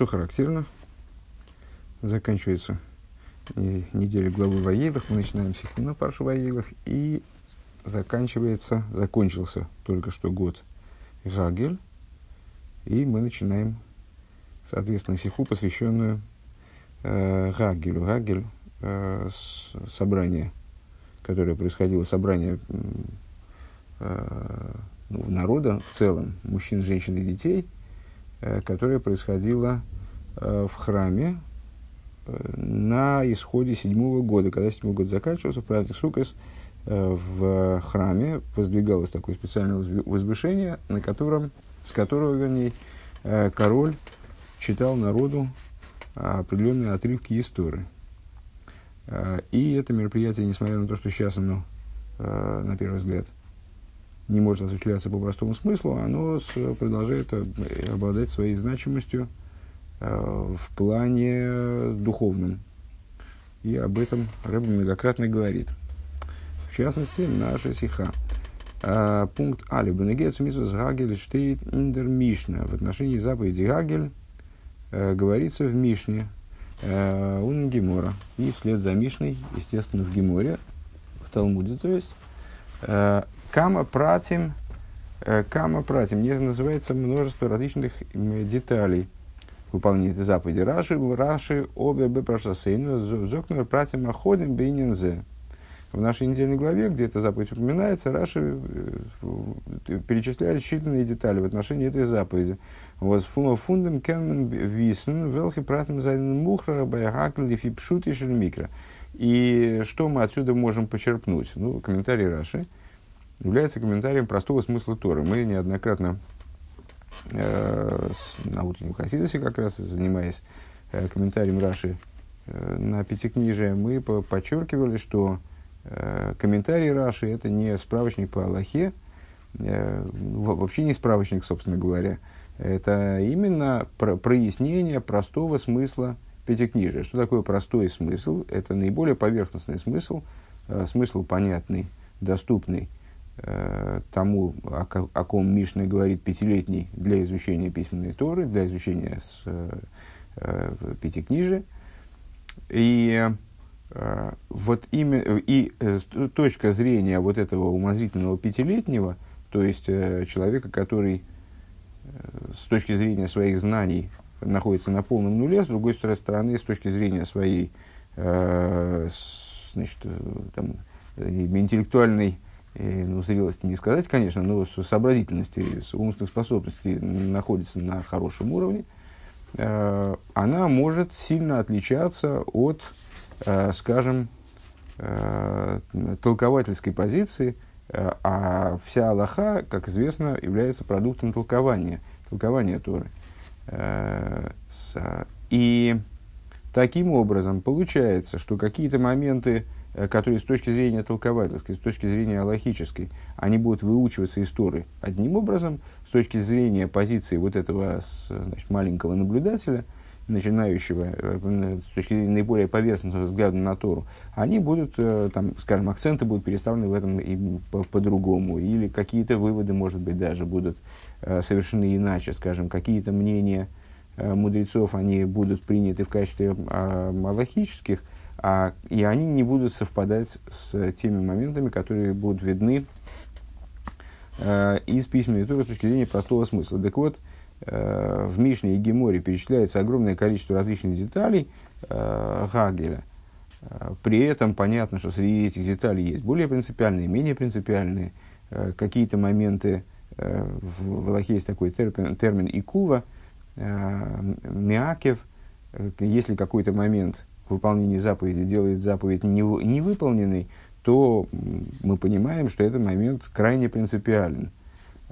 что характерно, заканчивается неделя главы Ваилах, мы начинаем Сихуна Парша Ваилах, и заканчивается, закончился только что год Гагель, и мы начинаем, соответственно, Сиху, посвященную э, Гагелю. Гагель э, собрание, которое происходило, собрание э, ну, народа в целом, мужчин, женщин и детей, которое происходило э, в храме э, на исходе седьмого года. Когда седьмой год заканчивался, праздник Сукас, э, в храме воздвигалось такое специальное возвышение, на котором, с которого, вернее, э, король читал народу определенные отрывки истории. Э, и это мероприятие, несмотря на то, что сейчас оно, э, на первый взгляд, не может осуществляться по простому смыслу, оно продолжает обладать своей значимостью э, в плане духовном. И об этом Рэб многократно говорит. В частности, наша сиха. Пункт Али. Бенегецу мисус Гагель штейт индер Мишна. В отношении заповеди Гагель говорится в Мишне, э, Ун Гемора. И вслед за Мишной, естественно, в Геморе, в Талмуде, то есть, э, Кама Пратим, э, Кама Пратим, не называется множество различных деталей выполнения этой заповеди. Раши, Раши, обе бы прошасейну, зокнер Пратим Аходим Бейнинзе. В нашей недельной главе, где эта заповедь упоминается, Раши перечисляет считанные детали в отношении этой заповеди. Вот фундам кенмен висен велхи пратим зайден мухра баягакл лифи пшут микро. И что мы отсюда можем почерпнуть? Ну, комментарий Раши является комментарием простого смысла Торы. Мы неоднократно э, на утреннем Хасидосе, как раз занимаясь э, комментарием Раши э, на Пятикнижие, мы по подчеркивали, что э, комментарий Раши это не справочник по Аллахе, э, вообще не справочник, собственно говоря, это именно про прояснение простого смысла пятикнижия. Что такое простой смысл? Это наиболее поверхностный смысл, э, смысл понятный, доступный тому, о, о ком Мишна говорит пятилетний для изучения письменной Торы, для изучения с, э, э, пятикнижия. И э, вот имя, и э, точка зрения вот этого умозрительного пятилетнего, то есть э, человека, который с точки зрения своих знаний находится на полном нуле, с другой стороны, с точки зрения своей э, значит, э, там, интеллектуальной э, ну, зрелости не сказать, конечно, но сообразительности, умственных способностей находится на хорошем уровне, э, она может сильно отличаться от, э, скажем, э, толковательской позиции – а вся Аллаха, как известно, является продуктом толкования, толкования Торы. И таким образом получается, что какие-то моменты, которые с точки зрения толковательской, с точки зрения аллахической, они будут выучиваться из Торы одним образом, с точки зрения позиции вот этого значит, маленького наблюдателя – начинающего, э, с точки зрения наиболее поверхностного взгляда на Тору, они будут, э, там, скажем, акценты будут переставлены в этом и по-другому, или какие-то выводы, может быть, даже будут э, совершены иначе, скажем, какие-то мнения мудрецов, они будут приняты в качестве малахических, а, и они не будут совпадать с теми моментами, которые будут видны из письменной Торы с точки зрения простого смысла. Так вот, Э, в Мишне и Геморе перечисляется огромное количество различных деталей э, Гагеля. Э, при этом понятно, что среди этих деталей есть более принципиальные, менее принципиальные. Какие-то моменты, в Аллахе есть такой термин, термин икува, миакев, если какой-то момент выполнения заповеди делает заповедь невыполненной, то мы понимаем, что этот момент крайне принципиален.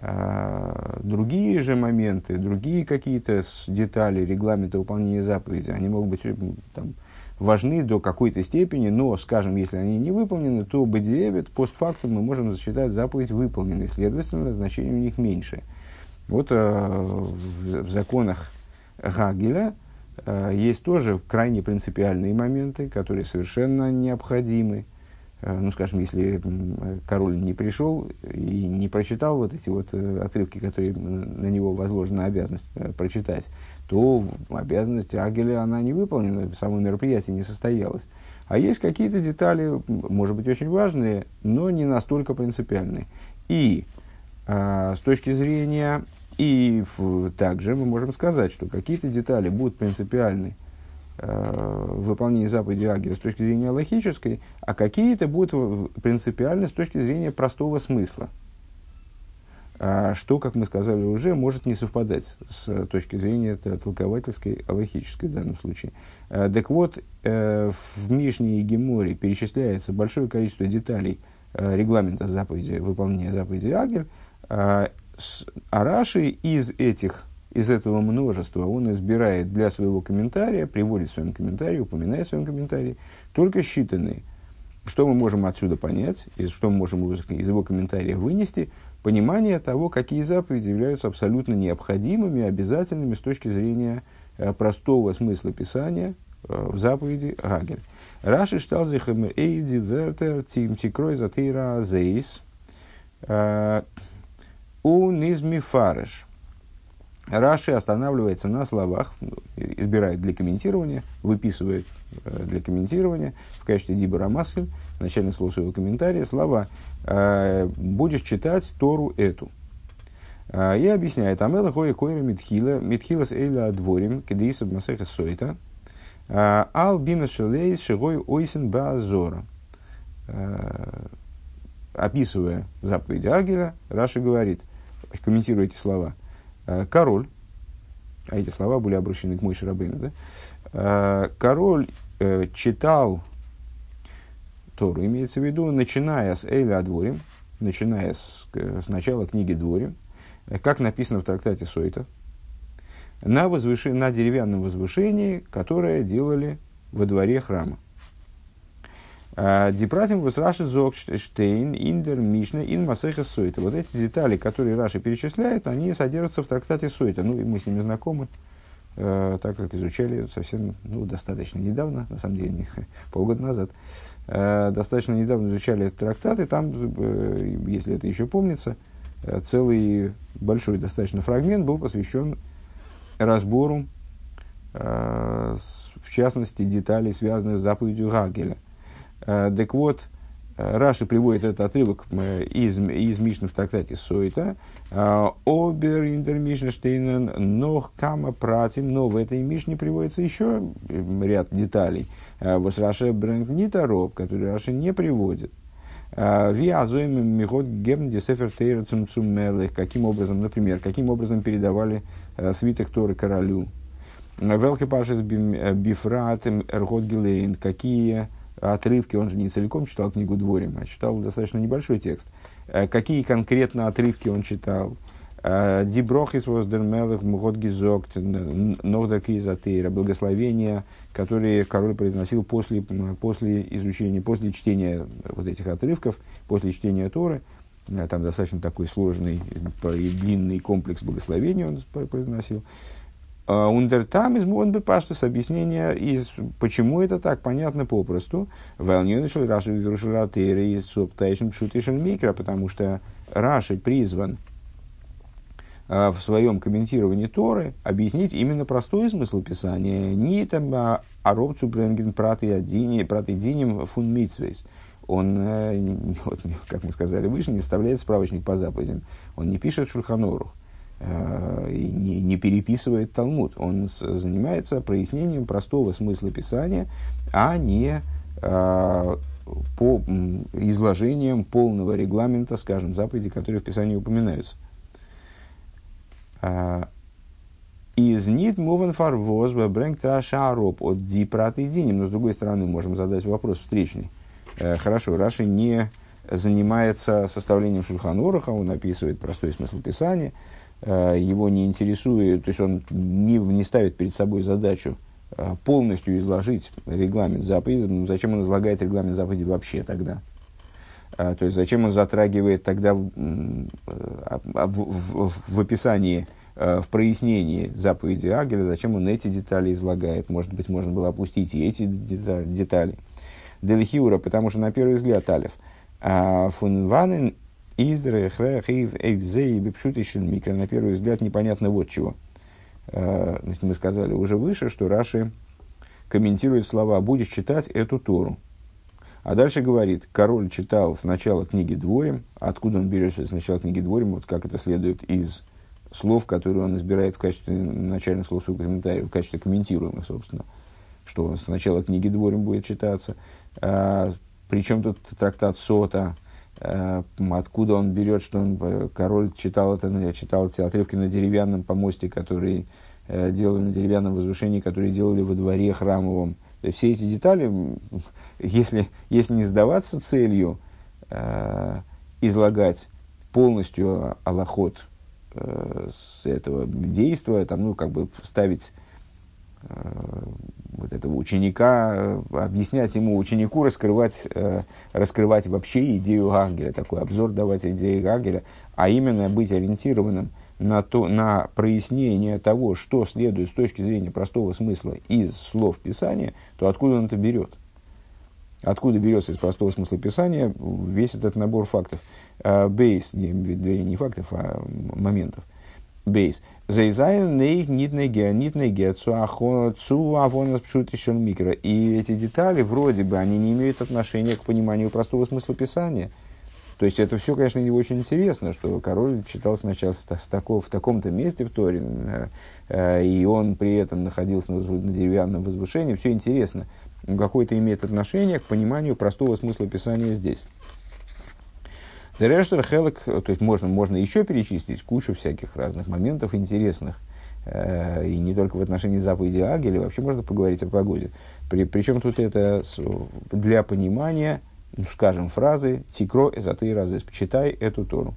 А, другие же моменты, другие какие-то детали регламента выполнения заповеди, они могут быть там, важны до какой-то степени, но, скажем, если они не выполнены, то бедиевит, постфактум мы можем засчитать заповедь выполненной, следовательно, значение у них меньше. Вот э, в, в законах Гагеля есть тоже крайне принципиальные моменты, которые совершенно необходимы ну, скажем, если король не пришел и не прочитал вот эти вот отрывки, которые на него возложена обязанность прочитать, то обязанность Агеля, она не выполнена, само мероприятие не состоялось. А есть какие-то детали, может быть, очень важные, но не настолько принципиальные. И э, с точки зрения, и в, также мы можем сказать, что какие-то детали будут принципиальны э, в выполнении заповеди Агеля с точки зрения логической, а какие-то будут принципиальны с точки зрения простого смысла. А что, как мы сказали уже, может не совпадать с точки зрения толковательской, аллахической в данном случае. А, так вот, э, в Мишне и Геморе перечисляется большое количество деталей э, регламента заповеди, выполнения заповеди Агель, а Раши из этих из этого множества он избирает для своего комментария, приводит в своем комментарии, упоминает в своем комментарии только считанные. Что мы можем отсюда понять, и что мы можем из его комментария вынести – понимание того, какие заповеди являются абсолютно необходимыми, обязательными с точки зрения э, простого смысла Писания э, в заповеди Гагель. Раши штал зихем эйди вертер тим тикрой затейра зейс э, у низми фареш. Раши останавливается на словах, избирает для комментирования, выписывает для комментирования в качестве дибора масль, начальное слово своего комментария, слова Э, будешь читать Тору эту. Э, и объясняет, Амела хоя койра митхила, митхила с эйла дворим, кедиса масеха сойта, э, ал бимас шелейс шигой ойсен баазора. Описывая заповедь Агеля, Раши говорит, комментируя эти слова, король, а эти слова были обращены к Мойше Рабейну, да? король читал Тору. Имеется в виду, начиная с Эйля Адворим, начиная с, с начала книги Дворим, как написано в трактате Сойта, на, возвыши, на деревянном возвышении, которое делали во дворе храма. А, Дипратим Раши Зогштейн, Индер, Мишна, Ин Масеха Сойта. Вот эти детали, которые Раши перечисляет, они содержатся в трактате Сойта. Ну, и мы с ними знакомы, э, так как изучали совсем, ну, достаточно недавно, на самом деле, полгода назад. Э, достаточно недавно изучали этот трактат, и там, э, если это еще помнится, э, целый большой достаточно фрагмент был посвящен разбору, в частности, деталей, связанных с заповедью Гагеля. Так вот, Раши приводит этот отрывок из, из Мишны в трактате Сойта. Обер интермишнштейнен, но кама пратим, но в этой Мишне приводится еще ряд деталей – Э, вот Раша брэнд не тороп, который Раша не приводит. Э, Ви азоем михот гем десефер тейра Каким образом, например, каким образом передавали э, свиток Торы королю. Велхе пашес бифрат эргот гилейн. Какие отрывки, он же не целиком читал книгу Дворим, а читал достаточно небольшой текст. Какие конкретно отрывки он читал? Диброхис воздермелых мгот гизокт, ногдак изотейра, благословения, которые король произносил после, после изучения, после чтения вот этих отрывков, после чтения Торы. Там достаточно такой сложный и длинный комплекс благословений он произносил. Ундертам из Монбепаштус объяснение, из, почему это так, понятно попросту. Вэлнюнишел Раши Вирушилатери и Суптайшн Пшутишн Микро, потому что Раши призван а, в своем комментировании Торы объяснить именно простой смысл Писания. Не там а, аробцу бренген праты адини, праты диним фун митсвейс. Он, э, вот, как мы сказали выше, не составляет справочник по заповедям. Он не пишет Шурханору и не, не переписывает Талмуд. Он занимается прояснением простого смысла Писания, а не э, по изложением полного регламента, скажем, заповедей, которые в Писании упоминаются. А, из нит мувен фарвоз брэнк трашароп от дипрат и диним. Но с другой стороны, можем задать вопрос встречный. Э, хорошо, Раши не занимается составлением Шульханураха, он описывает простой смысл Писания, э, его не интересует, то есть он не, не ставит перед собой задачу э, полностью изложить регламент заповеди. Ну, зачем он излагает регламент заповеди вообще тогда? То есть зачем он затрагивает тогда в, в, в, в описании, в прояснении заповеди Агеля, зачем он эти детали излагает? Может быть, можно было опустить и эти детали. Делихиура, потому что на первый взгляд алиф. А фунванен издре хрех ив эйвзей бипшутишин микро. На первый взгляд непонятно вот чего. А, мы сказали уже выше, что Раши комментирует слова «будешь читать эту Тору». А дальше говорит, король читал сначала книги Дворим, откуда он берет сначала книги Дворим, вот как это следует из слов, которые он избирает в качестве начальных слов своего комментария, в качестве комментируемых, собственно, что сначала книги Дворим будет читаться, а, причем тут трактат Сота, откуда он берет, что он, э, король читал это, читал эти отрывки на деревянном помосте, который э, делали на деревянном возвышении, которые делали во дворе храмовом. Все эти детали, если, если не сдаваться целью э, излагать полностью аллахот э, с этого действия, там, ну, как бы ставить э, вот этого ученика, э, объяснять ему, ученику раскрывать, э, раскрывать вообще идею Гагеля, такой обзор давать идеи Гагеля, а именно быть ориентированным на, то, на прояснение того, что следует с точки зрения простого смысла из слов Писания, то откуда он это берет? Откуда берется из простого смысла Писания весь этот набор фактов? Бейс, не, не фактов, а моментов. Бейс. Зайзайн нейх нитнеге, нитнеге, цу авонас пшутишен микро. И эти детали, вроде бы, они не имеют отношения к пониманию простого смысла Писания – то есть это все, конечно, не очень интересно, что король читал сначала с, такого, в таком-то месте в Торе, э, э, и он при этом находился на, на деревянном возвышении. Все интересно. Но какое-то имеет отношение к пониманию простого смысла Писания здесь. Дерештер Хелек, то есть можно, можно еще перечислить кучу всяких разных моментов интересных, э, и не только в отношении заповеди Агеля, вообще можно поговорить о погоде. При, причем тут это для понимания ну, скажем, фразы «Тикро эзаты разы» «Почитай эту Тору».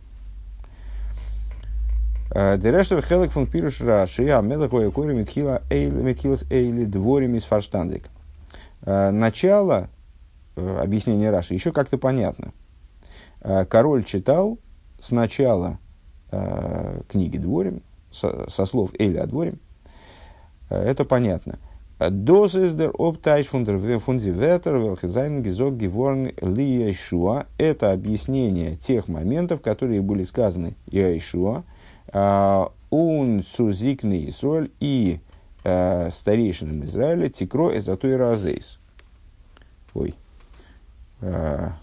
Э, Дерештер хелек фун пируш раши, а мелахоя кори митхила митхилас эйли дворим из фарштандик. Э, начало э, объяснения Раши еще как-то понятно. Король читал сначала книги Дворим, со, со слов Эйля Дворим. Это понятно. Дос из дер оптайш фундиветер велхизайн гизок геворн ли Яшуа. Это объяснение тех моментов, которые были сказаны Яшуа. Он сузикный Исроль и э, старейшинам Израиля тикро эзатой разейс. Ой. А,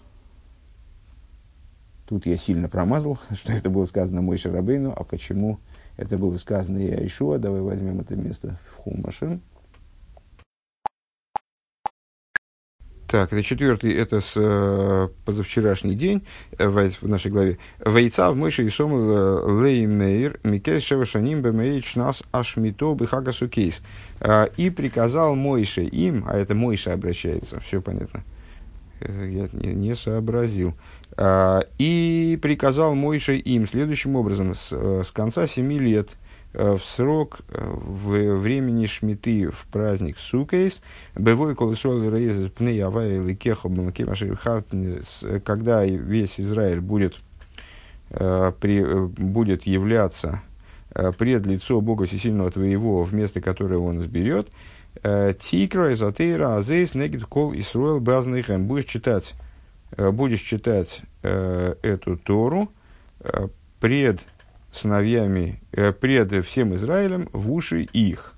тут я сильно промазал, что это было сказано Мой Шарабейну, а почему это было сказано Яишуа. Давай возьмем это место в Хумашин. Так, это четвертый, это с э, позавчерашний день э, в, в нашей главе. Вейца в мыши и сом э, леймейр микес шевашаним бемейч нас ашмито бихагасу кейс. Э, и приказал Мойше им, а это Мойше обращается, все понятно. Я не, не сообразил. И приказал Мойше им следующим образом, с, с конца семи лет – Э, в срок э, в времени шмиты в праздник Сукейс, бывой колесол рейзес пней авай ликеха когда весь Израиль будет, э, при, будет являться пред лицо Бога Всесильного твоего, в место которое он изберет, Тикра, Эзотейра, Азейс, Негид, Кол, Исруэл, Базныхэм. Будешь читать, будешь читать эту Тору пред сыновьями, э, пред всем Израилем в уши их.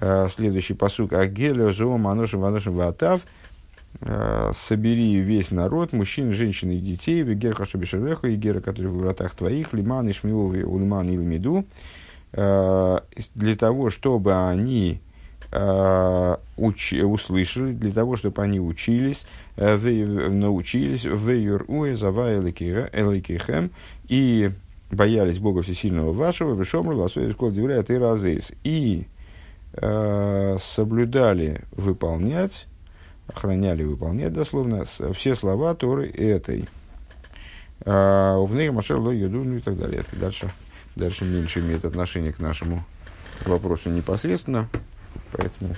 Э, следующий посук. Агелио зоом аношим ваношим ватав. Э, собери весь народ, мужчин, женщин и детей, вегер хашабишереху, и гера, который в вратах твоих, лиман и шмиовы, улиман и лимиду, э, для того, чтобы они э, уч, услышали, для того, чтобы они учились, э, научились, в юр-уэ, зава эликихем, и боялись Бога Всесильного вашего, Вишомру, Ласуя Школ Девляет и Разейс. И э, соблюдали выполнять, охраняли выполнять дословно все слова Торы этой. А, в ней Машер Ло ну и так далее. Это дальше, дальше меньше имеет отношение к нашему вопросу непосредственно, поэтому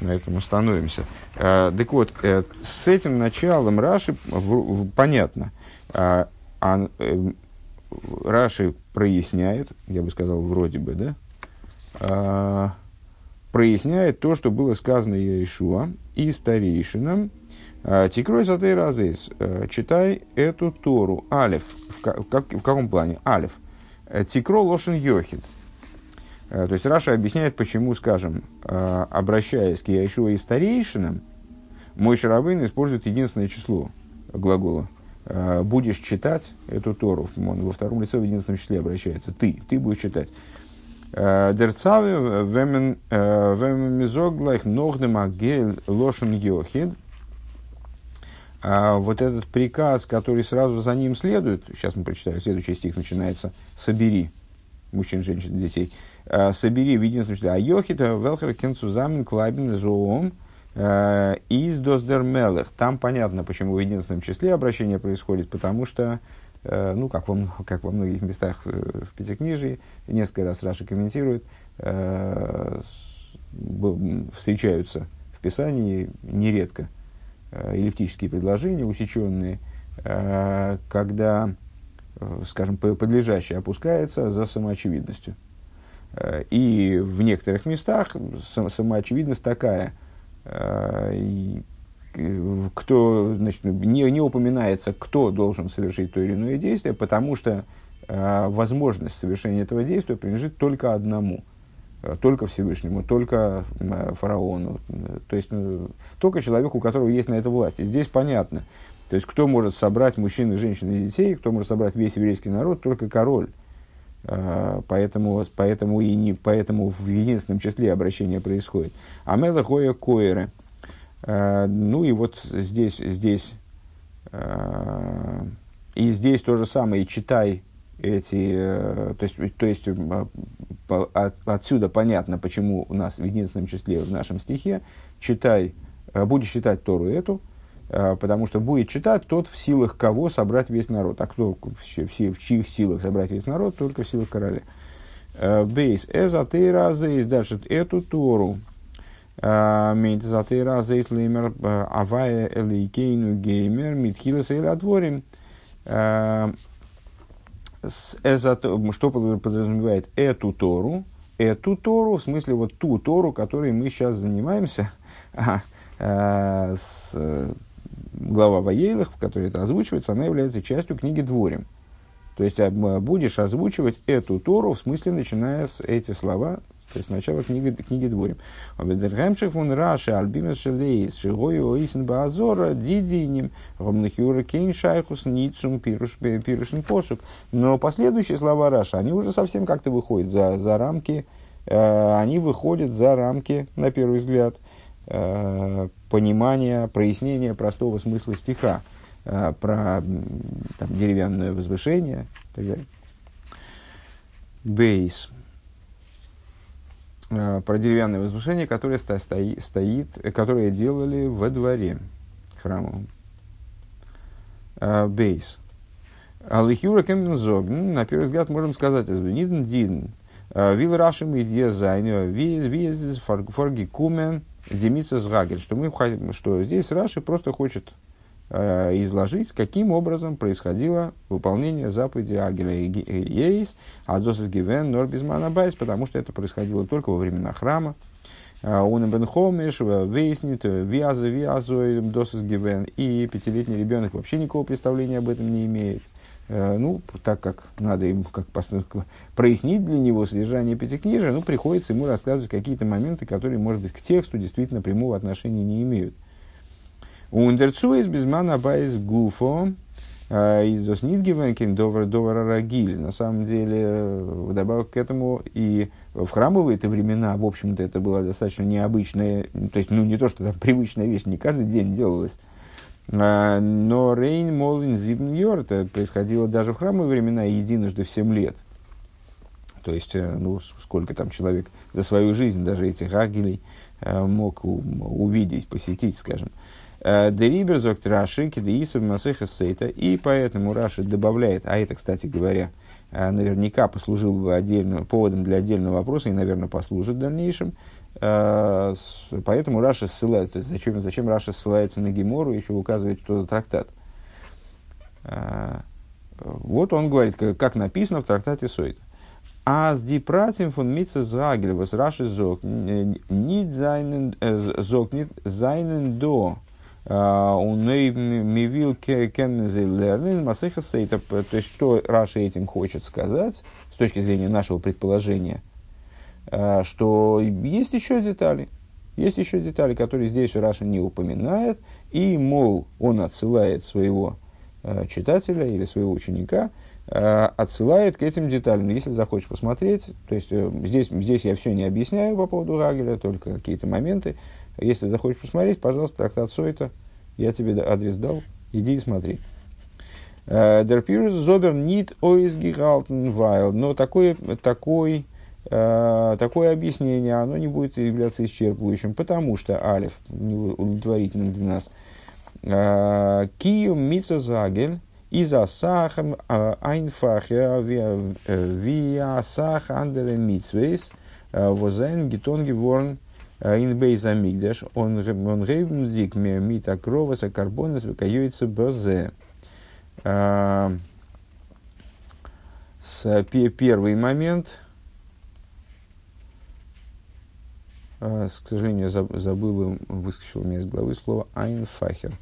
на этом остановимся. А, так вот, э, с этим началом Раши в, в, понятно. А, а, э, Раши проясняет, я бы сказал, вроде бы, да, а, проясняет то, что было сказано Иешуа и старейшинам. Тикрой сатей разис. Читай эту Тору. Алиф. В, как, в каком плане? Алиф. Тикро лошен йохид. То есть Раша объясняет, почему, скажем, обращаясь к Яишуа и старейшинам, мой шарабын использует единственное число глагола. Будешь читать эту Тору. Он во втором лице в единственном числе обращается. Ты. Ты будешь читать. Дерцаве вемен мизоглайх ногдем агель лошен йохид. Вот этот приказ, который сразу за ним следует, сейчас мы прочитаем, следующий стих начинается «Собери мужчин, женщин, детей». «Собери в единственном числе». А йохита велхер кенцузамен клайбен зоом из доздермелых. Там понятно, почему в единственном числе обращение происходит, потому что Э, ну, как во, как во многих местах в, Пятикнижии, несколько раз Раша комментирует, э, встречаются в Писании нередко э, эллиптические предложения, усеченные, э, когда, э, скажем, подлежащее опускается за самоочевидностью. Э, и в некоторых местах самоочевидность такая, и кто, значит, не, не упоминается, кто должен совершить то или иное действие, потому что э, возможность совершения этого действия принадлежит только одному, э, только Всевышнему, только э, фараону, то есть э, только человеку, у которого есть на это власть. И здесь понятно, то есть кто может собрать мужчин, и женщин и детей, кто может собрать весь еврейский народ, только король. Uh, поэтому, поэтому, и не, поэтому в единственном числе обращения происходит. Амела хоя коэры – Э, ну и вот здесь, здесь, э, и здесь то же самое, читай эти, э, то есть, то есть от, отсюда понятно, почему у нас в единственном числе в нашем стихе читай, будешь читать Тору эту, потому что будет читать тот, в силах кого собрать весь народ. А кто в, в чьих силах собрать весь народ? Только в силах короля. Бейс. Эза ты разы дальше эту Тору Мейт заты раза леймер авая элейкейну геймер митхилас или отворим. Что подразумевает эту Тору? Эту Тору, в смысле вот ту Тору, которой мы сейчас занимаемся, глава Ваейлах, в которой это озвучивается, она является частью книги Дворим. То есть будешь озвучивать эту Тору, в смысле, начиная с эти слова, то есть начало книги, книги Дворим. Обедергемших вон Раши, Альбимес Шелейс, Шигою Оисен Баазора, Дидиним, Ромнахюра Кейн Шайхус, Ницум, Пирушин Посук. Но последующие слова Раша, они уже совсем как-то выходят за, за рамки, э, они выходят за рамки, на первый взгляд, э, понимания, прояснения простого смысла стиха э, про там, деревянное возвышение и так далее. Бейс. Э, про деревянное возвышение, которое сто, стоит, стоит, э, которое делали во дворе храма. Э, бейс. Алихюра кемнзог. Ну, на первый взгляд можем сказать, ниден дин. Вил рашим и дизайн, виз форги кумен, демица сгагель. Что мы что здесь Раши просто хочет Э, изложить, каким образом происходило выполнение заповеди Агеля Ейс, Азосис Гивен, Норбизмана Байс, потому что это происходило только во времена храма. Он э, бен Хомиш, Вейснит, Виаза, Виазой, Досис Гивен. И пятилетний ребенок вообще никакого представления об этом не имеет. Э, ну, так как надо ему как прояснить для него содержание пятикнижия, ну, приходится ему рассказывать какие-то моменты, которые, может быть, к тексту действительно прямого отношения не имеют. Ундерцу из безмана байс гуфо а, из доснитгивенкин довара рагиль. На самом деле, вдобавок к этому и в храмовые-то времена, в общем-то, это была достаточно необычная, то есть, ну, не то, что там привычная вещь, не каждый день делалась. А, но Рейн Молин Зибньор, это происходило даже в храмовые времена единожды в 7 лет. То есть, э, ну, сколько там человек за свою жизнь даже этих агилей э, мог увидеть, посетить, скажем. Дерибер зокт Раши, кедеисов масеха сейта. И поэтому Раши добавляет, а это, кстати говоря, э, наверняка послужил бы отдельным, поводом для отдельного вопроса и, наверное, послужит в дальнейшем. Э, поэтому Раша ссылается, то есть зачем, зачем Раша ссылается на Гемору, еще указывает, что за трактат. Вот он говорит, как написано в трактате Сойта. А с дипратим фон митца was раши зог, нит зайнен, зог нит зайнен до, он мивил кеннези лернин масеха сейта. То есть, что Раши этим хочет сказать, с точки зрения нашего предположения, что есть еще детали, есть еще детали, которые здесь Раша не упоминает, и, мол, он отсылает своего э, читателя или своего ученика, э, отсылает к этим деталям. Если захочешь посмотреть, то есть э, здесь, здесь я все не объясняю по поводу Рагеля, только какие-то моменты. Если захочешь посмотреть, пожалуйста, трактат Сойта, я тебе адрес дал, иди и смотри. Der Pyrus Зобер нит ойзгигалтен вайл. Но такой, такой такое объяснение, оно не будет являться исчерпывающим, потому что алиф удовлетворительным для нас. Э, Кию мица загель из асахам э, айнфахер виа сах андере митсвейс возайн гитон геворн ин бейз амигдаш он рейбн дик мита кроваса карбонес выкаюется бзе. С первый момент – А, к сожалению, забыл, выскочил у меня из головы слово «айнфахер».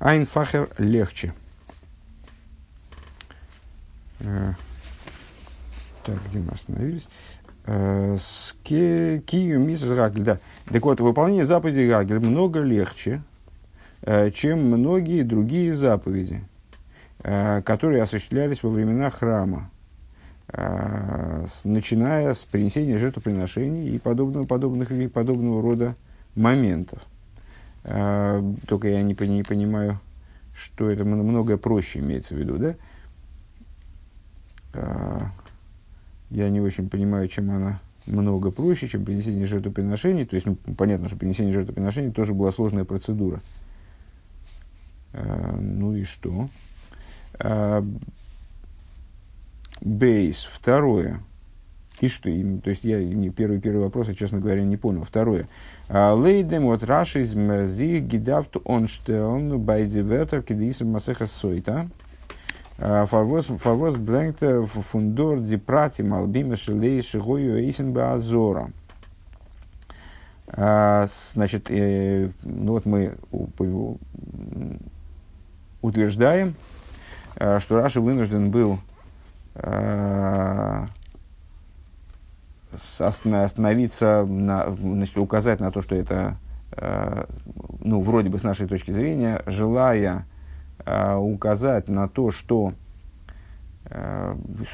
Айнфахер легче. А, так, где мы остановились? А, Кию миссис Рагель, да. Так вот, выполнение заповеди Рагель много легче, чем многие другие заповеди, которые осуществлялись во времена храма. А, начиная с принесения жертвоприношений и подобного, подобных, и подобного рода моментов. А, только я не, не понимаю, что это многое проще имеется в виду, да? А, я не очень понимаю, чем она много проще, чем принесение жертвоприношений. То есть, ну, понятно, что принесение жертвоприношений тоже была сложная процедура. Ну и что? Бейс. Второе. И что? И, то есть я не, первый, первый вопрос, я, честно говоря, не понял. Второе. А, Лейдем вот раши из мзи гидавт онштелн байдивертер кидисом масеха сойта. А, фарвоз брэнгтер фундор дипрати малбима шелей шигою эйсен баазора. А, значит, э, ну вот мы утверждаем, что Раши вынужден был Э, остановиться, на, значит, указать на то, что это, э, ну, вроде бы с нашей точки зрения, желая э, указать на то, что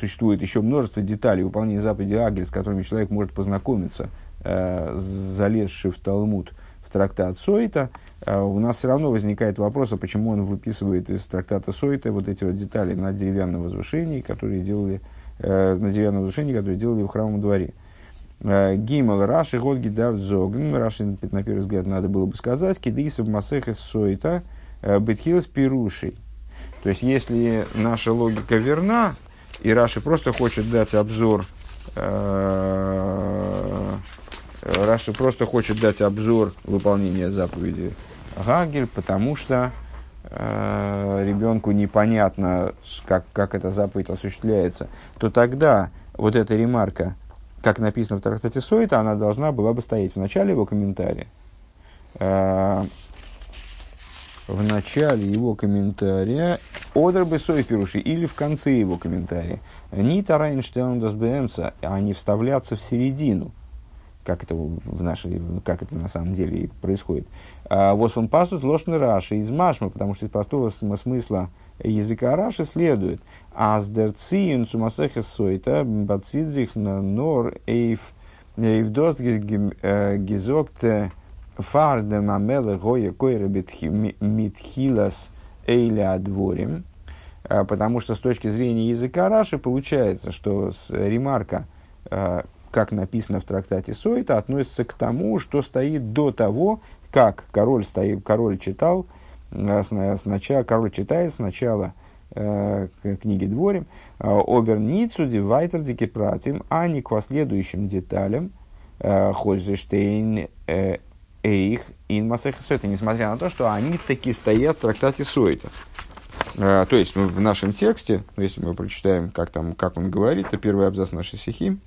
существует еще множество деталей выполнения заповеди Агель, с которыми человек может познакомиться, залезший в Талмуд, в трактат Сойта, у нас все равно возникает вопрос, а почему он выписывает из трактата Сойта вот эти вот детали на деревянном возвышении, которые делали э, на деревянном возвышении, которые делали в храмовом дворе. Э, Гимал Раши, год гидав зогн. Раши, на первый взгляд, надо было бы сказать, кидисов масехес сойта, э, бетхилс пирушей. То есть, если наша логика верна, и Раши просто хочет дать обзор, Раши просто хочет дать обзор выполнения заповеди Гагель, потому что э, ребенку непонятно, как, как эта заповедь осуществляется, то тогда вот эта ремарка, как написано в трактате Сойта, она должна была бы стоять в начале его комментария. Э, в начале его комментария Одер бы Сойпируши или в конце его комментария. Не Тарайнштейн а не вставляться в середину как это в нашей, как это на самом деле происходит. А, вот он пастус ложный раши из машма, потому что из простого смысла языка раши следует. А с дерциин сумасехе сойта бацидзих на нор эйв эйвдост э, гизокте фарде мамеле гоя койра митхилас эйля дворим. А, потому что с точки зрения языка Раши получается, что ремарка а, как написано в трактате Сойта, относится к тому, что стоит до того, как король, стоит, король читал, э, сначала, король читает сначала э, книги Дворим, э, Оберницу, Дивайтердики пратим, а не к последующим деталям, э, Хользештейн, Эйх, Ин Масеха Сойта, несмотря на то, что они таки стоят в трактате Сойта. то есть в нашем тексте, если мы прочитаем, как, там, как он говорит, это первый абзац нашей стихи,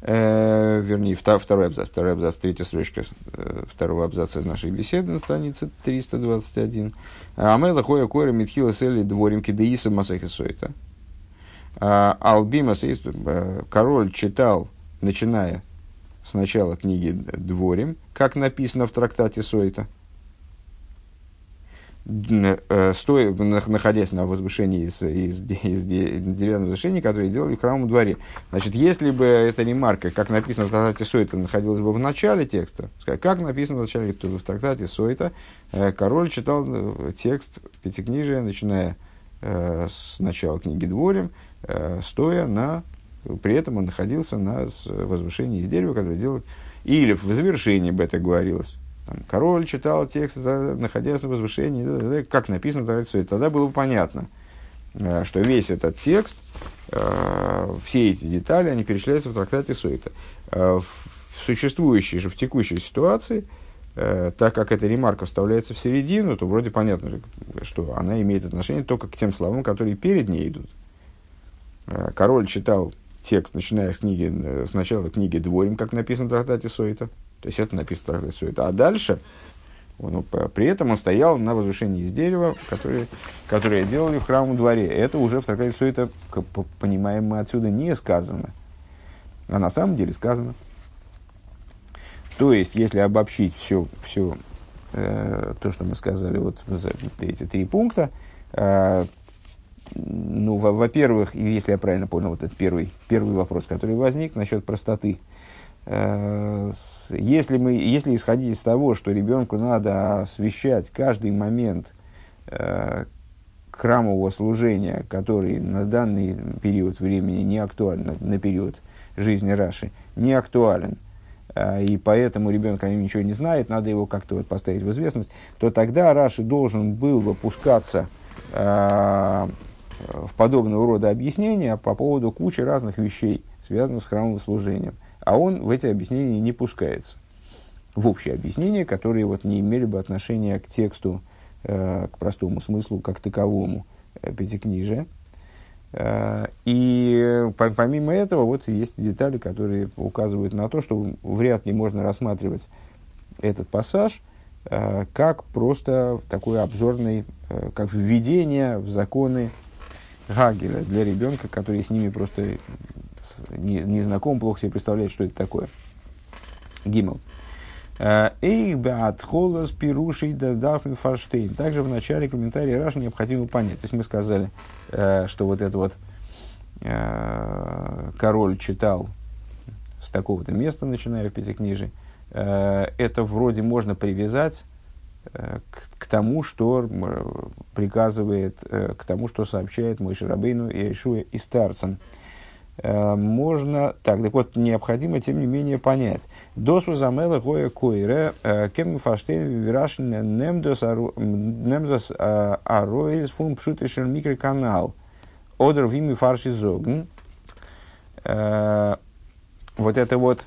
э, вернее, втор, второй абзац, второй абзац, третья строчка э, второго абзаца нашей беседы на странице 321. Амела хоя кора митхила сели дворим кидеиса масахисойта. Албима э, король читал, начиная с начала книги Дворим, как написано в трактате Сойта – стоя, находясь на возвышении из, из, из деревянного возвышения, которое делали в храмовом дворе. Значит, если бы эта ремарка, как написано в трактате Сойта, находилась бы в начале текста, как написано в начале в трактате Сойта, э, король читал э, текст Пятикнижия, начиная с начала книги Дворим, стоя на... При этом он находился на возвышении из дерева, которое делали... Или в завершении бы это говорилось там, король читал текст, находясь на возвышении, как написано, тогда, было бы понятно, э, что весь этот текст, э, все эти детали, они перечисляются в трактате Суэта. Э, в существующей же, в текущей ситуации, так как эта ремарка вставляется в середину, то вроде понятно, что она имеет отношение только к тем словам, которые перед ней идут. Король читал текст, начиная с, книги, с начала книги Дворим, как написано в трактате Сойта, то есть это написано так, все это. А дальше, ну, при этом он стоял на возвышении из дерева, которое, которое делали в храмовом дворе. Это уже в трактате это, понимаем мы отсюда, не сказано. А на самом деле сказано. То есть, если обобщить все, все э, то, что мы сказали, вот за эти три пункта, э, ну, во-первых, если я правильно понял, вот этот первый, первый вопрос, который возник насчет простоты – если, мы, если исходить из того, что ребенку надо освещать каждый момент э, храмового служения, который на данный период времени не актуален, на период жизни Раши, не актуален, э, и поэтому ребенок о нем ничего не знает, надо его как-то вот поставить в известность, то тогда Раши должен был бы пускаться э, в подобного рода объяснения по поводу кучи разных вещей, связанных с храмовым служением – а он в эти объяснения не пускается. В общее объяснение, которые вот не имели бы отношения к тексту, э, к простому смыслу, как таковому э, пятикнижия. Э, и по, помимо этого, вот есть детали, которые указывают на то, что вряд ли можно рассматривать этот пассаж как просто такой обзорный, как введение в законы Гагеля для ребенка, который с ними просто не, не знаком, плохо себе представляет, что это такое. Гимл. Э, Эйх беат холос пирушей дафми фарштейн. Также в начале комментария Раш необходимо понять. То есть мы сказали, э, что вот это вот э, король читал с такого-то места, начиная в Пятикнижии. Это вроде можно привязать к, к тому, что приказывает, к тому, что сообщает мой Шарабейну и Ишуя и старцам. Э, можно... Так, так вот, необходимо, тем не менее, понять. Досу замела гоя койре, э, кем фаштейн вирашн немдос э, ароиз фун пшутишен микроканал. Одер вими фарши зогн. Вот это вот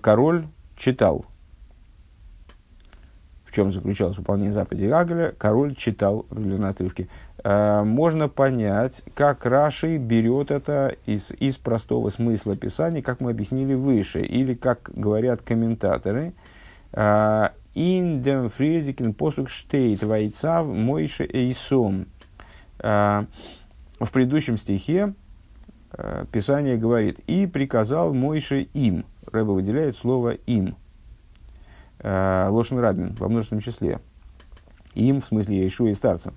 король читал. В чем заключалось выполнение заповеди Гагаля? Король читал в отрывке. Э, можно понять, как Раши берет это из, из простого смысла Писания, как мы объяснили выше, или как говорят комментаторы. «Ин дем фризикен посук штейт вайцав мойше эйсом». Э, в предыдущем стихе э, Писание говорит «И приказал Мойше им». Рэба выделяет слово «им». Лошен Рабин во множественном числе. Им, в смысле Иешуа и старцам.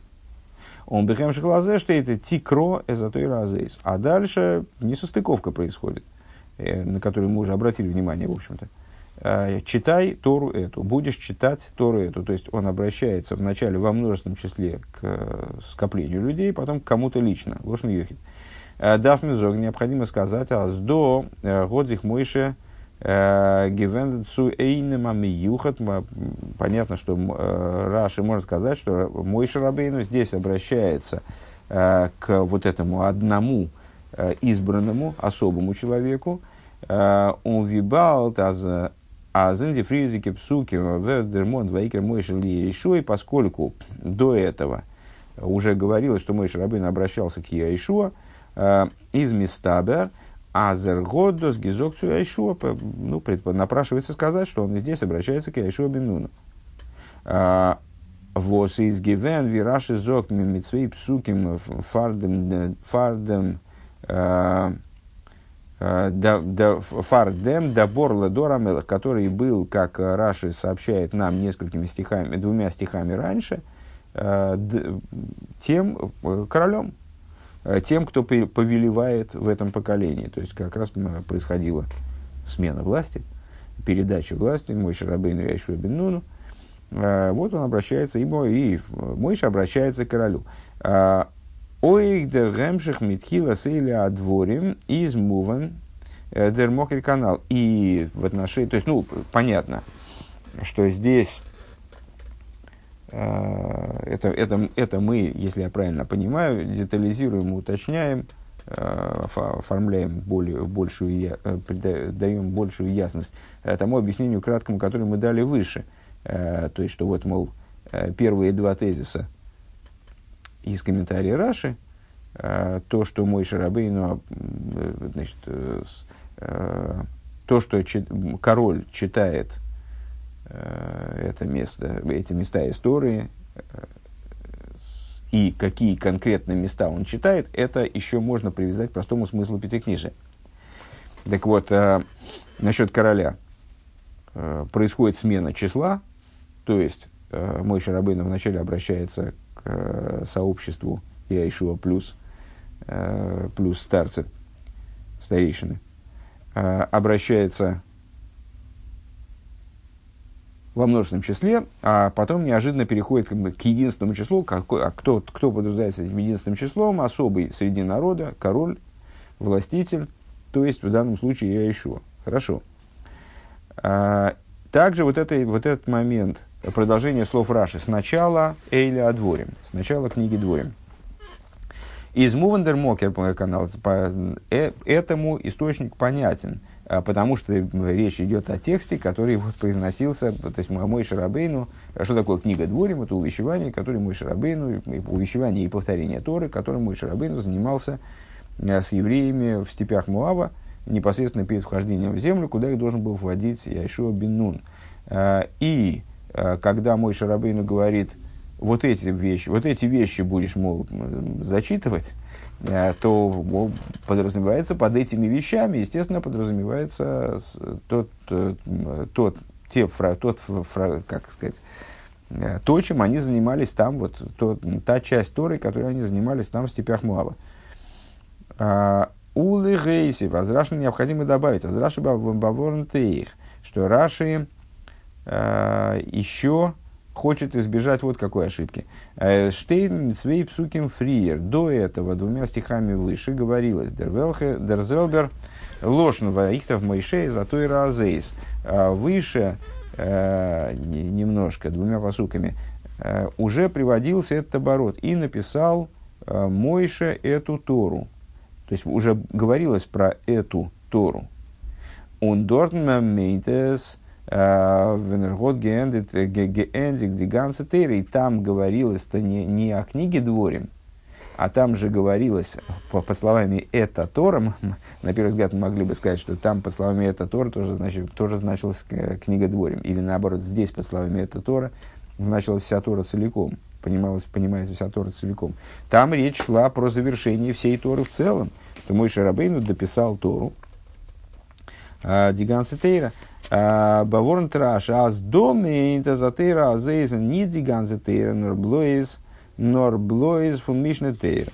Он бехем шахлазе, что это тикро эзотой разейс. А дальше несостыковка происходит, э, на которую мы уже обратили внимание, в общем-то. Э, читай Тору эту, будешь читать Тору эту. То есть он обращается вначале во множественном числе к э, скоплению людей, потом к кому-то лично. Лошен Йохит. Дав Мизог необходимо сказать, а с до Годзих Мойше Гивендцу Эйнема Миюхат. Понятно, что э, Раши может сказать, что мой Шарабейну здесь обращается э, к вот этому одному э, избранному, особому человеку. Он вибал А зенди фризики псуки вердермон ваикер мойшел и поскольку до этого уже говорилось, что мой Шарабин обращался к Яишуа э, из Мистабер, Азергодос Гизокцию Яишуа, ну, напрашивается сказать, что он здесь обращается к Яишуа Бенуну. Э, Вос из Гивен Вираши Зок Митсвей Псуким Фардем Фардем э, Фардем Дабор Ледорамелах, который был, как Раши сообщает нам несколькими стихами, двумя стихами раньше, тем э, королем, тем, кто повелевает в этом поколении. То есть как раз происходила смена власти, передача власти Мойша Рабейну и Айшу Беннуну. Вот он обращается, и, и Мойша обращается к королю. Оик дер гемших митхила сейли адворим из муван э, дер канал. И в отношении, то есть, ну, понятно, что здесь э, это, это, это мы, если я правильно понимаю, детализируем, уточняем, э, оформляем более, большую, даем большую ясность тому объяснению краткому, которое мы дали выше. То есть, что вот, мол, первые два тезиса – из комментария Раши, э, то, что мой Шарабейну, э, значит, э, то, что король читает это место, эти места истории, и какие конкретно места он читает, это еще можно привязать к простому смыслу пятикнижия. Так вот, насчет короля. Происходит смена числа, то есть мой Шарабейн вначале обращается э, сообществу Яишуа плюс, э, плюс старцы, старейшины, э, обращается во множественном числе, а потом неожиданно переходит как бы, к единственному числу. Какой, а кто, кто подразумевается этим единственным числом? Особый среди народа, король, властитель, то есть в данном случае я ищу. Хорошо. А, также вот, это, вот этот момент продолжение слов Раши. Сначала Эйля Адворим, сначала книги Дворим. Из Мувандер Мокер канал, э, этому источник понятен, потому что речь идет о тексте, который вот произносился, то есть мой Шарабейну, что такое книга Дворим, это увещевание, которое мой Шарабейну, увещевание и повторение Торы, которым мой Шарабейну занимался а, с евреями в степях Муава, непосредственно перед вхождением в землю, куда их должен был вводить Яшуа Бин Нун. А, и когда мой Шарабейну говорит, вот эти вещи, вот эти вещи будешь, мол, зачитывать, то подразумевается под этими вещами, естественно, подразумевается тот, тот, те, тот как сказать, э, то, чем они занимались там, вот то, та часть Торы, которой они занимались там в степях Муава. Улы Гейси, Азраши необходимо добавить, Баворн Тейх, что Раши Э, еще хочет избежать вот какой ошибки. Э, Штейн свей псуким фриер. До этого двумя стихами выше говорилось Дерзелбер, Лошнова, Ихтов Моишей, Затой Разейс. Э, выше немножко, двумя посуками, уже приводился этот оборот и написал Мойше эту Тору. То есть уже говорилось про эту Тору. Он дортн мейтес Венергот геэндик диганса и там говорилось-то не, не о книге Дворим, а там же говорилось, по, по словами это Тора, на первый взгляд мы могли бы сказать, что там по словами это Тора тоже, значит, тоже значилась книга Дворим. Или наоборот, здесь по словами это Тора значилась вся Тора целиком. Понималась, понимается вся Тора целиком. Там речь шла про завершение всей Торы в целом, что мой Шарабейну дописал Тору, а, Диганса Тейра, Баворн траш, аз доме интазатейра азейзен не диганзетейра, норблоиз, норблоиз фун мишнетейра.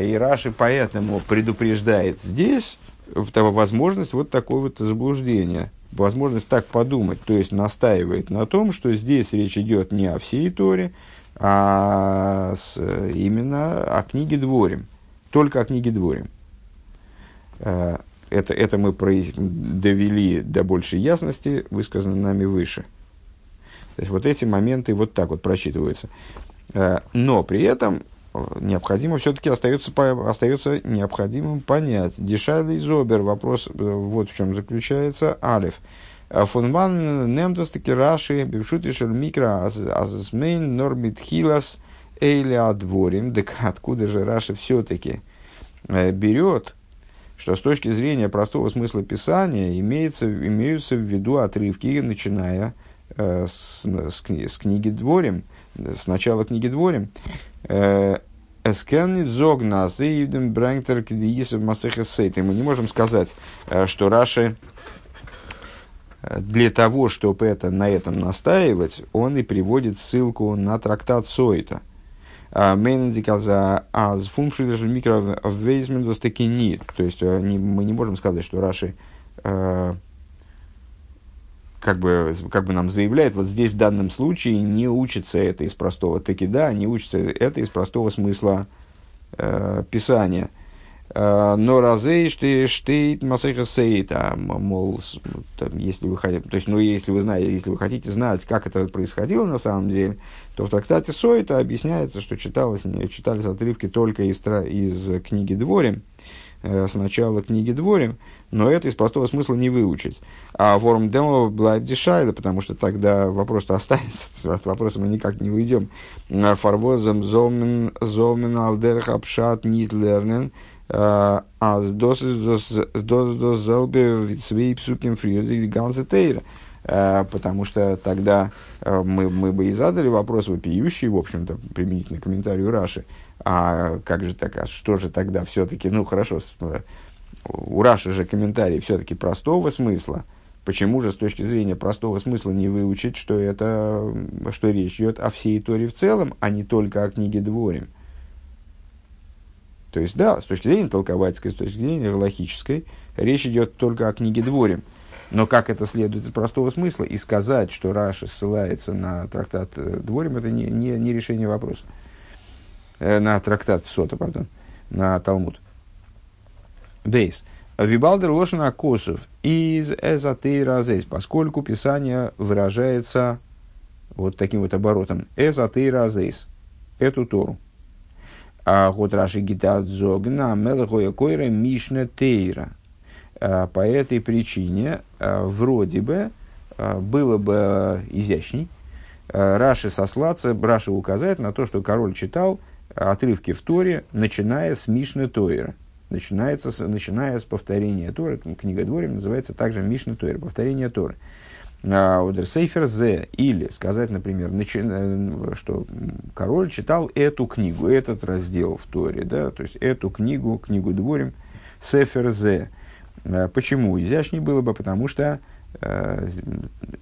И Раши поэтому предупреждает здесь возможность вот такого вот заблуждения, возможность так подумать, то есть настаивает на том, что здесь речь идет не о всей Торе, а с, именно о книге Дворим, только о книге Дворим это, это мы довели до большей ясности, высказано нами выше. То есть вот эти моменты вот так вот просчитываются. Э, но при этом э, необходимо все-таки остается, остается необходимым понять. Дешайлый Зобер, вопрос э, вот в чем заключается. Алиф. Фонман немдостаки раши бившутишер микро азмейн нормит хилас эйли адворим. Так откуда же Раши все-таки берет, что с точки зрения простого смысла Писания имеется, имеются в виду отрывки, начиная с, с, с книги Дворим, с начала книги Дворим. Эскеннит зогнас и брэнгтер кдиисов масехесейт. Мы не можем сказать, что Раши для того, чтобы это, на этом настаивать, он и приводит ссылку на трактат Сойта. Мейнендиказа аз функшн микро вейзмент таки нет. То есть мы не можем сказать, что Раши как бы, как бы нам заявляет, вот здесь в данном случае не учится это из простого таки да, не учится это из простого смысла э, писания. Э, но разей штейт масеха сейта, мол, там, если вы хотите, то есть, ну, если вы знаете, если вы хотите знать, как это происходило на самом деле, то в трактате Сойта объясняется, что читалось, читались отрывки только из, из книги Дворим, э, с начала книги Дворим, но это из простого смысла не выучить. А форм демо была дешайда, потому что тогда вопрос-то останется, от вопроса мы никак не выйдем. Фарвозом зомен зомен алдерх апшат нит лернен, а с дос зелбе свей псуким фриозик ганзе тейра. Потому что тогда а, мы, мы бы и задали вопрос вопиющий, в общем-то, применительно к комментарию Раши. А как же так, а что же тогда все-таки, ну хорошо, у Раши же комментарий все-таки простого смысла. Почему же с точки зрения простого смысла не выучить, что, это, что речь идет о всей Торе в целом, а не только о книге Дворим? То есть, да, с точки зрения толковательской, с точки зрения логической, речь идет только о книге Дворим. Но как это следует из простого смысла, и сказать, что Раша ссылается на трактат э, Дворим, это не, не, не решение вопроса. Э, на трактат Сота, пардон, на Талмуд. Бейс. Вибалдер лошана косов из эзотейра здесь, поскольку Писание выражается вот таким вот оборотом. Эзотейра здесь. Эту Тору. А вот Раши гитар зогна мелхоя койра мишна тейра. А, по этой причине а, вроде бы а, было бы изящней Раши сослаться, Раши указать на то, что король читал отрывки в Торе, начиная с Мишны Тойра начинается начиная с повторения Торы. Книга Дворим называется также Мишна Тойра, повторение Торы. Удер Сейфер Зе, или сказать, например, э, что король читал эту книгу, этот раздел в Торе, да, то есть эту книгу, книгу Дворим, Сефер Зе. А почему? Изящнее было бы, потому что э,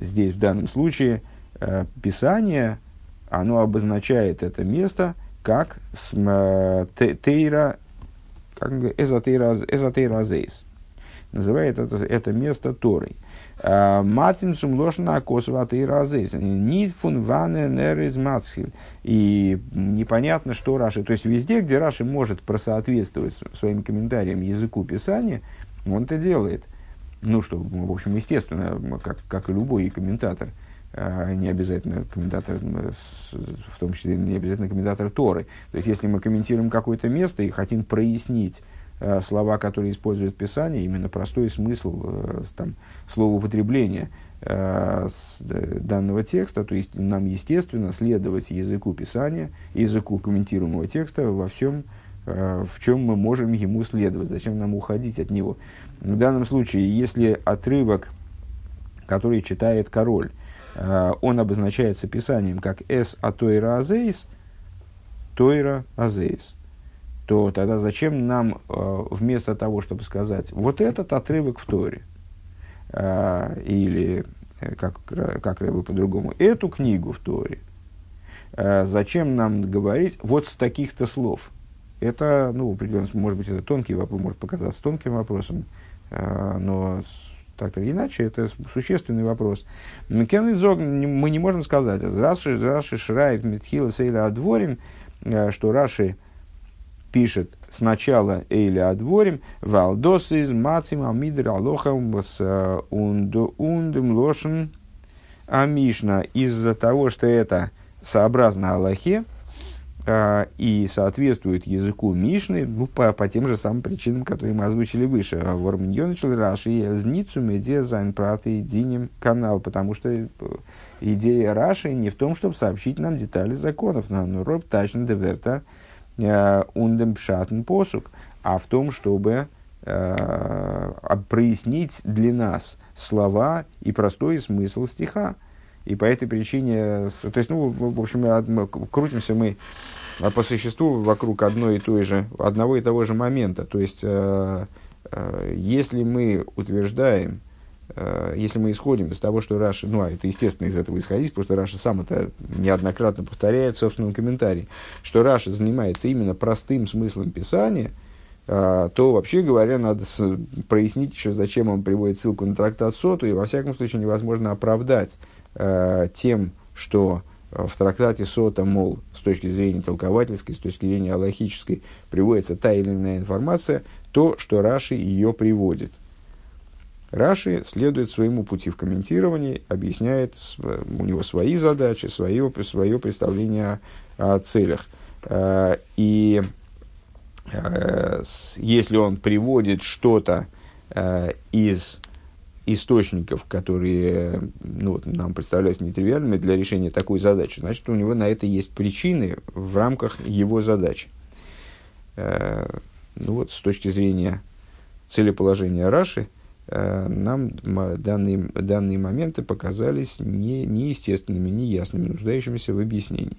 здесь в данном случае э, Писание, оно обозначает это место как э, Тейра как эзотейразейс. Называет это, это место Торой. Матим сумлошна косва тейразейс. Нит фун ване нерез мацхиль. И непонятно, что Раши. То есть везде, где Раши может просоответствовать своим комментариям языку Писания, он это делает. Ну что, в общем, естественно, как, как и любой комментатор – а, не обязательно комментатор, в том числе не обязательно комментатор Торы. То есть, если мы комментируем какое-то место и хотим прояснить э, слова, которые использует Писание, именно простой смысл э, там, словоупотребления э, данного текста, то есть нам, естественно, следовать языку Писания, языку комментируемого текста во всем, в чем мы можем ему следовать, зачем нам уходить от него. В данном случае, если отрывок, который читает король, Э, он обозначается писанием как «эс атойра азейс», «тойра азейс», то тогда зачем нам э, вместо того, чтобы сказать вот этот отрывок в Торе, э, или, как, как бы по-другому, эту книгу в Торе, зачем нам говорить вот с таких-то слов? Это, ну, определенно, может быть, это тонкий вопрос, может показаться тонким вопросом, но так или иначе, это существенный вопрос. Мы не можем сказать, Раши, Раши Шрайт Митхила Сейля Адворим, э, что Раши пишет сначала Эйля Адворим, Валдос из Мацим Амидр Алохам с Ундем Лошен Амишна. Из-за того, что это сообразно Аллахе, э, и соответствует языку Мишны ну, по, по тем же самым причинам, которые мы озвучили выше. Ворминьоничал Раши, Зницу, Медиа, Зайн, Праты, Диним, канал, потому что э, идея Раши не в том, чтобы сообщить нам детали законов, но роб тачн деверта ундем пшатн посук, а в том, чтобы э, прояснить для нас слова и простой смысл стиха. И по этой причине, то есть, ну, в общем, крутимся мы по существу вокруг одной и той же, одного и того же момента. То есть, э, э, если мы утверждаем, э, если мы исходим из того, что Раши, ну, а это естественно из этого исходить, потому что Раши сам это неоднократно повторяет в собственном комментарии, что Раши занимается именно простым смыслом Писания – а, то вообще говоря, надо прояснить еще, зачем он приводит ссылку на трактат Соту, и во всяком случае невозможно оправдать э, тем, что в трактате Сота, мол, с точки зрения толковательской, с точки зрения аллахической, приводится та или иная информация, то, что Раши ее приводит. Раши следует своему пути в комментировании, объясняет, у него свои задачи, свое, свое представление о, целях. Э, и Э, если он приводит что-то э, из источников, которые ну, вот, нам представляются нетривиальными для решения такой задачи, значит, у него на это есть причины в рамках его задачи. Ну вот, с точки зрения целеположения Раши, нам данные, данные моменты показались не, неестественными, неясными, нуждающимися в объяснении.